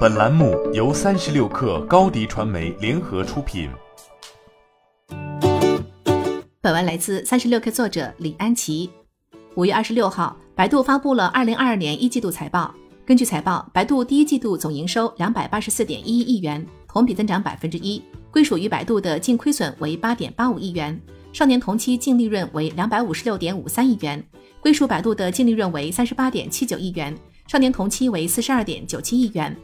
本栏目由三十六氪高低传媒联合出品。本文来自三十六氪作者李安琪。五月二十六号，百度发布了二零二二年一季度财报。根据财报，百度第一季度总营收两百八十四点一一亿元，同比增长百分之一，归属于百度的净亏损为八点八五亿元。上年同期净利润为两百五十六点五三亿元，归属百度的净利润为三十八点七九亿元，上年同期为四十二点九七亿元。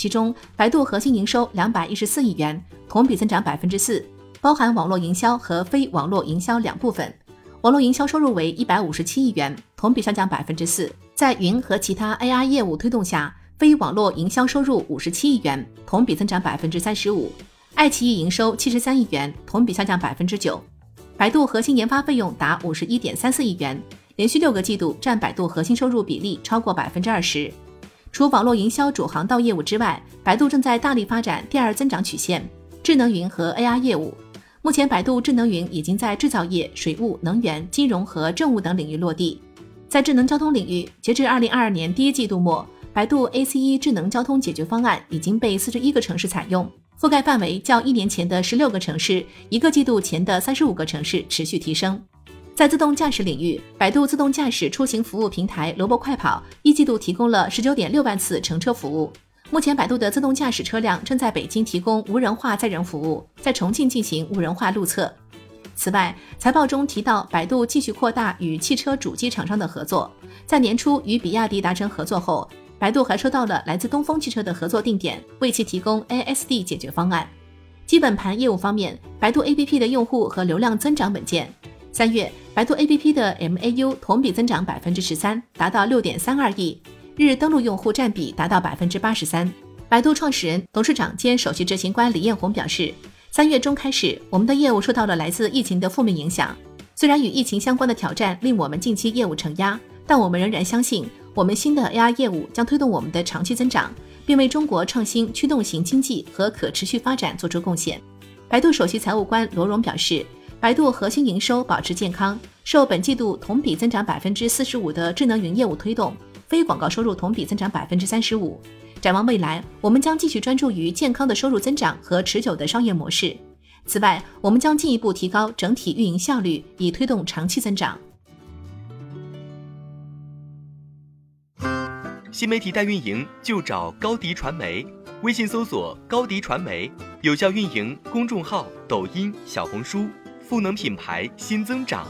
其中，百度核心营收两百一十四亿元，同比增长百分之四，包含网络营销和非网络营销两部分。网络营销收入为一百五十七亿元，同比下降百分之四。在云和其他 AI 业务推动下，非网络营销收入五十七亿元，同比增长百分之三十五。爱奇艺营收七十三亿元，同比下降百分之九。百度核心研发费用达五十一点三四亿元，连续六个季度占百度核心收入比例超过百分之二十。除网络营销主航道业务之外，百度正在大力发展第二增长曲线——智能云和 AR 业务。目前，百度智能云已经在制造业、水务、能源、金融和政务等领域落地。在智能交通领域，截至二零二二年第一季度末，百度 ACE 智能交通解决方案已经被四十一个城市采用，覆盖范围较一年前的十六个城市、一个季度前的三十五个城市持续提升。在自动驾驶领域，百度自动驾驶出行服务平台萝卜快跑一季度提供了十九点六万次乘车服务。目前，百度的自动驾驶车辆正在北京提供无人化载人服务，在重庆进行无人化路测。此外，财报中提到，百度继续扩大与汽车主机厂商的合作。在年初与比亚迪达成合作后，百度还收到了来自东风汽车的合作定点，为其提供 ASD 解决方案。基本盘业务方面，百度 APP 的用户和流量增长稳健。三月，百度 APP 的 MAU 同比增长百分之十三，达到六点三二亿，日登录用户占比达到百分之八十三。百度创始人、董事长兼首席执行官李彦宏表示。三月中开始，我们的业务受到了来自疫情的负面影响。虽然与疫情相关的挑战令我们近期业务承压，但我们仍然相信，我们新的 AR 业务将推动我们的长期增长，并为中国创新驱动型经济和可持续发展做出贡献。百度首席财务官罗荣表示，百度核心营收保持健康，受本季度同比增长百分之四十五的智能云业务推动，非广告收入同比增长百分之三十五。展望未来，我们将继续专注于健康的收入增长和持久的商业模式。此外，我们将进一步提高整体运营效率，以推动长期增长。新媒体代运营就找高迪传媒，微信搜索“高迪传媒”，有效运营公众号、抖音、小红书，赋能品牌新增长。